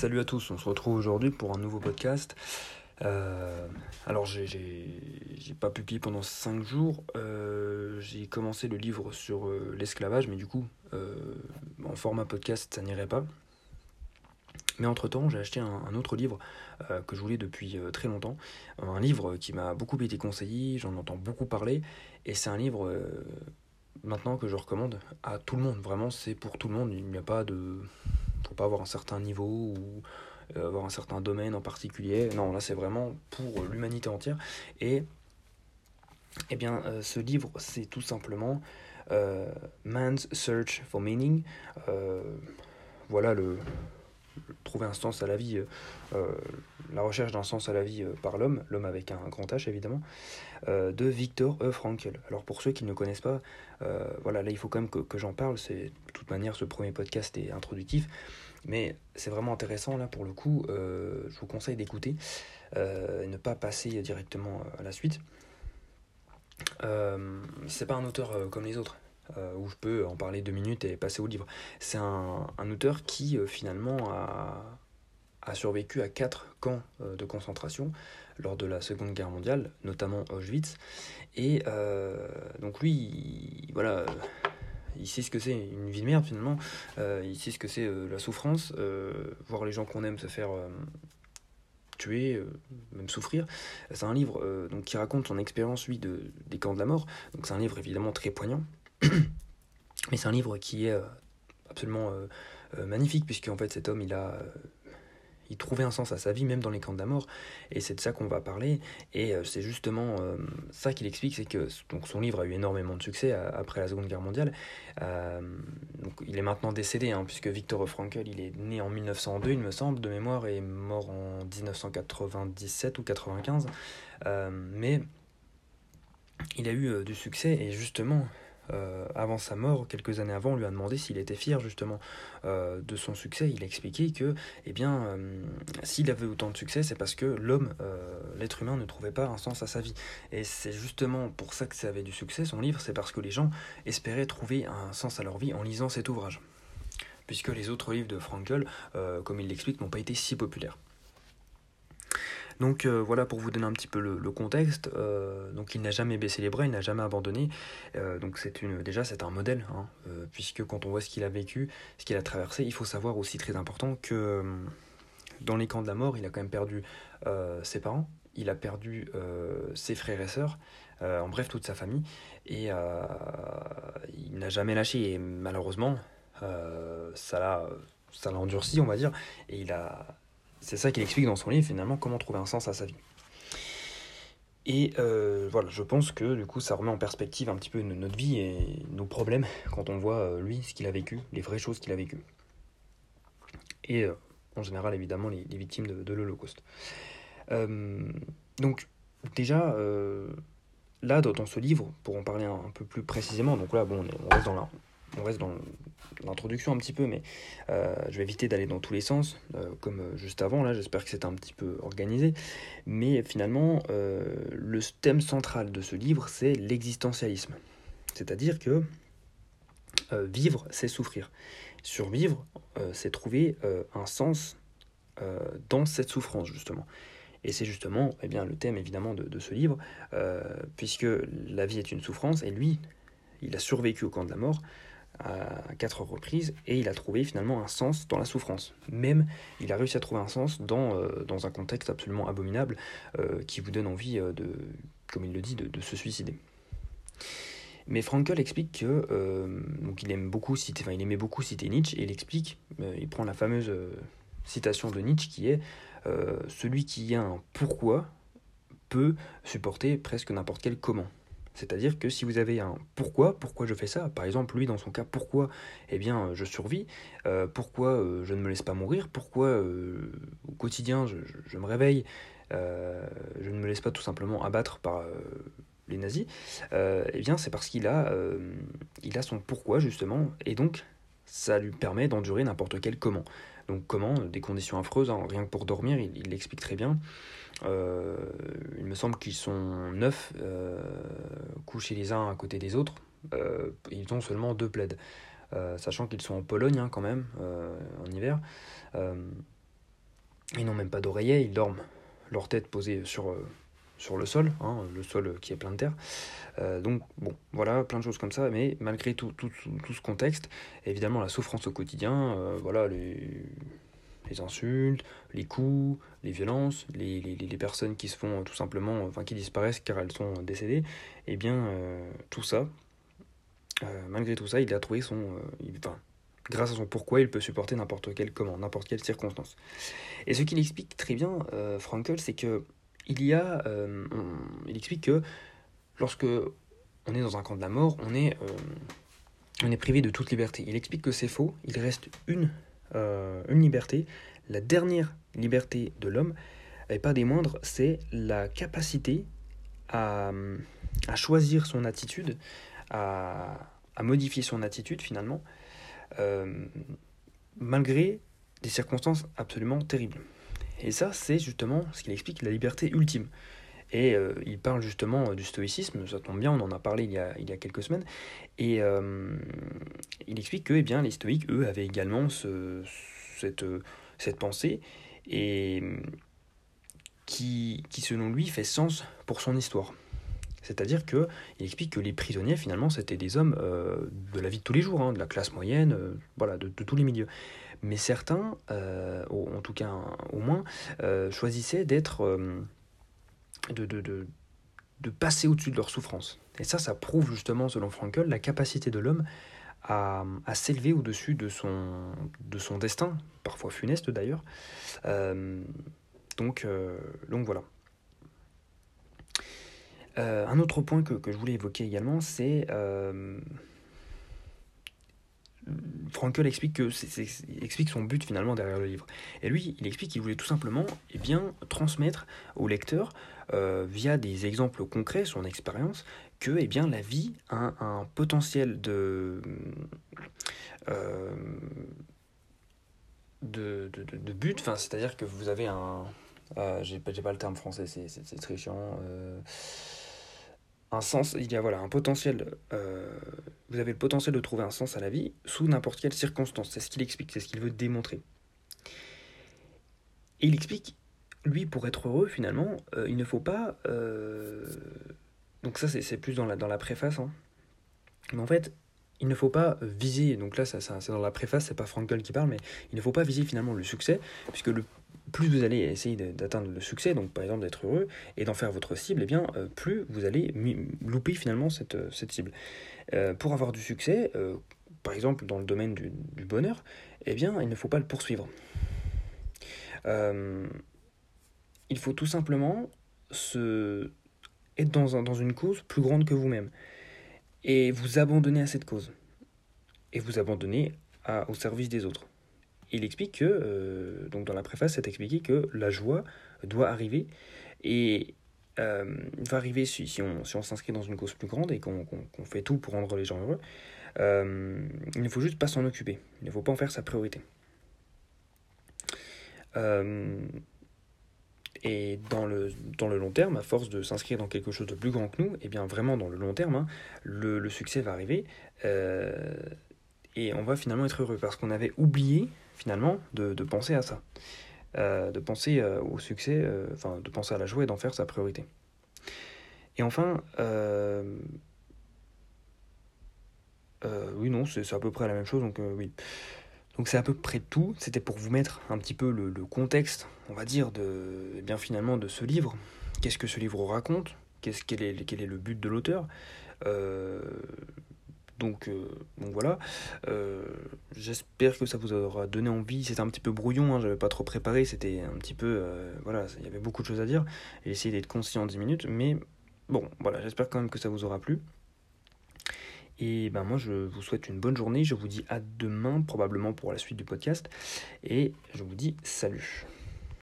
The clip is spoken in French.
Salut à tous, on se retrouve aujourd'hui pour un nouveau podcast. Euh, alors j'ai pas publié pendant 5 jours, euh, j'ai commencé le livre sur euh, l'esclavage, mais du coup en format podcast ça n'irait pas. Mais entre temps j'ai acheté un, autre livre que je voulais depuis très longtemps, un livre qui m'a beaucoup été conseillé, j'en entends beaucoup parler, et c'est un livre maintenant que je recommande à tout le monde, vraiment c'est pour tout le monde, il n'y a pas de avoir un certain niveau ou euh, avoir un certain domaine en particulier. Non, là c'est vraiment pour l'humanité entière. Et eh bien, euh, ce livre, c'est tout simplement euh, Man's Search for Meaning. voilà le, trouver un sens à la vie, la recherche d'un sens à la vie par l'homme, l'homme avec un grand H évidemment, de Victor E. Frankl. Alors pour ceux qui ne connaissent pas, voilà, là il faut quand même que, j'en parle, c'est de toute manière ce premier podcast est introductif. Mais c'est vraiment intéressant là pour le coup. Euh, je vous conseille d'écouter euh, ne pas passer directement à la suite. Euh, c'est pas un auteur comme les autres. Où je peux en parler deux minutes et passer au livre. C'est un, auteur qui finalement a, survécu à quatre camps de concentration lors de la Seconde Guerre mondiale, notamment Auschwitz. Et donc lui, voilà, il sait ce que c'est une vie de merde finalement, euh, il sait ce que c'est euh, la souffrance, euh, voir les gens qu'on aime se faire tuer, même souffrir. C'est un livre donc, qui raconte son expérience, lui, de, des camps de la mort. Donc c'est un livre évidemment très poignant, mais c'est un livre qui est absolument magnifique, puisque en fait cet homme, il a il trouvait un sens à sa vie, même dans les camps de la mort. Et c'est de ça qu'on va parler. Et euh, c'est justement euh, ça qu'il explique, c'est que donc, son livre a eu énormément de succès euh, après la Seconde Guerre mondiale. donc, il est maintenant décédé, hein, puisque Victor Frankl, il est né en 1902, il me semble, de mémoire, et mort en 1997 ou 95. mais il a eu du succès, et justement, euh, avant sa mort, quelques années avant, on lui a demandé s'il était fier justement euh, de son succès. Il a expliqué que, eh bien, euh, s'il avait autant de succès, c'est parce que l'homme, l'être humain, ne trouvait pas un sens à sa vie. Et c'est justement pour ça que ça avait du succès, son livre, c'est parce que les gens espéraient trouver un sens à leur vie en lisant cet ouvrage. Puisque les autres livres de Frankl, comme il l'explique, n'ont pas été si populaires. Donc euh, voilà pour vous donner un petit peu le, contexte. Euh, donc il n'a jamais baissé les bras, il n'a jamais abandonné. Euh, donc c'est une déjà c'est un modèle, hein, puisque quand on voit ce qu'il a vécu, ce qu'il a traversé, il faut savoir aussi très important que dans les camps de la mort, il a quand même perdu ses parents, il a perdu ses frères et sœurs, en bref toute sa famille, et il n'a jamais lâché. Et malheureusement, ça l'a ça l'a endurci, on va dire, et il a c'est ça qu'il explique dans son livre, finalement, comment trouver un sens à sa vie. Et euh, voilà, je pense que du coup, ça remet en perspective un petit peu notre vie et nos problèmes quand on voit euh, lui ce qu'il a vécu, les vraies choses qu'il a vécues. Et euh, en général, évidemment, les, victimes de, l'Holocauste. donc, déjà, là, dans, ce livre, pour en parler un, peu plus précisément, donc là, bon, on reste dans la, on reste dans l'introduction un petit peu, mais euh, je vais éviter d'aller dans tous les sens, euh, comme euh, juste avant, là, j'espère que c'est un petit peu organisé. Mais finalement, le thème central de ce livre, c'est l'existentialisme. C'est-à-dire que vivre, c'est souffrir. Survivre, c'est trouver un sens dans cette souffrance, justement. Et c'est justement eh bien, le thème évidemment de, de ce livre, puisque la vie est une souffrance, et lui, il a survécu au camp de la mort, à quatre reprises et il a trouvé finalement un sens dans la souffrance. Même il a réussi à trouver un sens dans, euh, un contexte absolument abominable euh, qui vous donne envie euh, de, comme il le dit, de, se suicider. Mais Frankel explique que donc il aime beaucoup citer, enfin, il aimait beaucoup citer Nietzsche et il explique, il prend la fameuse citation de Nietzsche qui est celui qui a un pourquoi peut supporter presque n'importe quel comment. C'est-à-dire que si vous avez un pourquoi, pourquoi je fais ça, par exemple lui dans son cas, pourquoi eh bien je survis, euh, pourquoi euh, je ne me laisse pas mourir, pourquoi euh, au quotidien je, me réveille, je ne me laisse pas tout simplement abattre par les nazis, eh bien c'est parce qu'il a, il a son pourquoi justement, et donc ça lui permet d'endurer n'importe quel comment. Donc comment Des conditions affreuses, hein, rien que pour dormir, il l'explique très bien. Euh, il me semble qu'ils sont neuf euh, couchés les uns à côté des autres. Euh, ils ont seulement deux plaids. sachant qu'ils sont en Pologne hein, quand même, en hiver. Ils n'ont même pas d'oreiller, ils dorment leur tête posée sur, sur le sol, hein, le sol qui est plein de terre. donc bon, voilà, plein de choses comme ça, mais malgré tout, tout, tout ce contexte, évidemment la souffrance au quotidien, voilà, les, les insultes, les coups, les violences, les, les, les, personnes qui se font tout simplement, enfin qui disparaissent car elles sont décédées, et eh bien tout ça, malgré tout ça, il a trouvé son... enfin, grâce à son pourquoi, il peut supporter n'importe quel comment, n'importe quelle circonstance. Et ce qu'il explique très bien, euh, Frankel, c'est que il y a, euh, il explique que lorsque on est dans un camp de la mort, on est, euh, on est privé de toute liberté. Il explique que c'est faux. Il reste une, une liberté, la dernière liberté de l'homme, et pas des moindres, c'est la capacité à, choisir son attitude, à, modifier son attitude finalement, euh, malgré des circonstances absolument terribles. Et ça, c'est justement ce qu'il explique, la liberté ultime. Et euh, il parle justement du stoïcisme, ça tombe bien, on en a parlé il y a, il y a quelques semaines. Et euh, il explique que eh bien, les stoïques, eux, avaient également ce, cette, cette pensée, et qui, qui, selon lui, fait sens pour son histoire. C'est-à-dire qu'il explique que les prisonniers, finalement, c'était des hommes euh, de la vie de tous les jours, hein, de la classe moyenne, euh, voilà, de, tous les milieux. Mais certains, euh, en tout cas au moins, choisissaient d'être, de, de, de, de, passer au-dessus de leur souffrance. Et ça, ça prouve justement, selon Frankel, la capacité de l'homme à, à s'élever au-dessus de son, de son destin, parfois funeste d'ailleurs. donc, donc voilà. Euh, un autre point que, je voulais évoquer également, c'est... Euh, Frankel explique, que explique son but finalement derrière le livre. Et lui, il explique qu'il voulait tout simplement eh bien, transmettre au lecteur, euh, via des exemples concrets, son expérience, que eh bien, la vie a un, potentiel de, de, but, c'est-à-dire que vous avez un... j'ai pas le terme français, c'est très chiant un sens, il y a voilà, un potentiel, euh, vous avez le potentiel de trouver un sens à la vie sous n'importe quelle circonstance. C'est ce qu'il explique, c'est ce qu'il veut démontrer. Il explique, lui, pour être heureux, finalement, euh, il ne faut pas... Euh, donc ça, c'est plus dans la, dans la préface. Hein. Mais en fait, il ne faut pas viser, donc là, ça, c'est dans la préface, c'est pas Frankel qui parle, mais il ne faut pas viser finalement le succès, puisque le plus vous allez essayer d'atteindre le succès, donc par exemple d'être heureux et d'en faire votre cible, et eh bien euh, plus vous allez louper finalement cette, euh, cible. Euh, pour avoir du succès, par exemple dans le domaine du, bonheur, eh bien il ne faut pas le poursuivre. il faut tout simplement se être dans une cause plus grande que vous-même et vous abandonner à cette cause et vous abandonner au service des autres il explique que, euh, donc dans la préface, c'est expliqué que la joie doit arriver et euh, va arriver si, on si on s'inscrit dans une cause plus grande et qu'on fait tout pour rendre les gens heureux. Euh, il ne faut juste pas s'en occuper. Il ne faut pas en faire sa priorité. et dans le, dans le long terme, à force de s'inscrire dans quelque chose de plus grand que nous, et eh bien vraiment dans le long terme, hein, le, succès va arriver et on va finalement être heureux parce qu'on avait oublié finalement, de, penser à ça. Euh, de penser euh, au succès, euh, enfin, de penser à la joie et d'en faire sa priorité. Et enfin, oui, non, c'est à peu près la même chose, donc oui. Donc c'est à peu près tout. C'était pour vous mettre un petit peu le, contexte, on va dire, de, eh bien finalement de ce livre. Qu'est-ce que ce livre raconte? Qu'est-ce quel est, quel est le but de l'auteur? Donc, euh, donc voilà, euh, j'espère que ça vous aura donné envie. C'était un petit peu brouillon, hein, j'avais pas trop préparé, c'était un petit peu. Euh, voilà, il y avait beaucoup de choses à dire. J'ai essayé d'être concis en 10 minutes, mais bon, voilà, j'espère quand même que ça vous aura plu. Et ben moi, je vous souhaite une bonne journée. Je vous dis à demain, probablement pour la suite du podcast. Et je vous dis salut.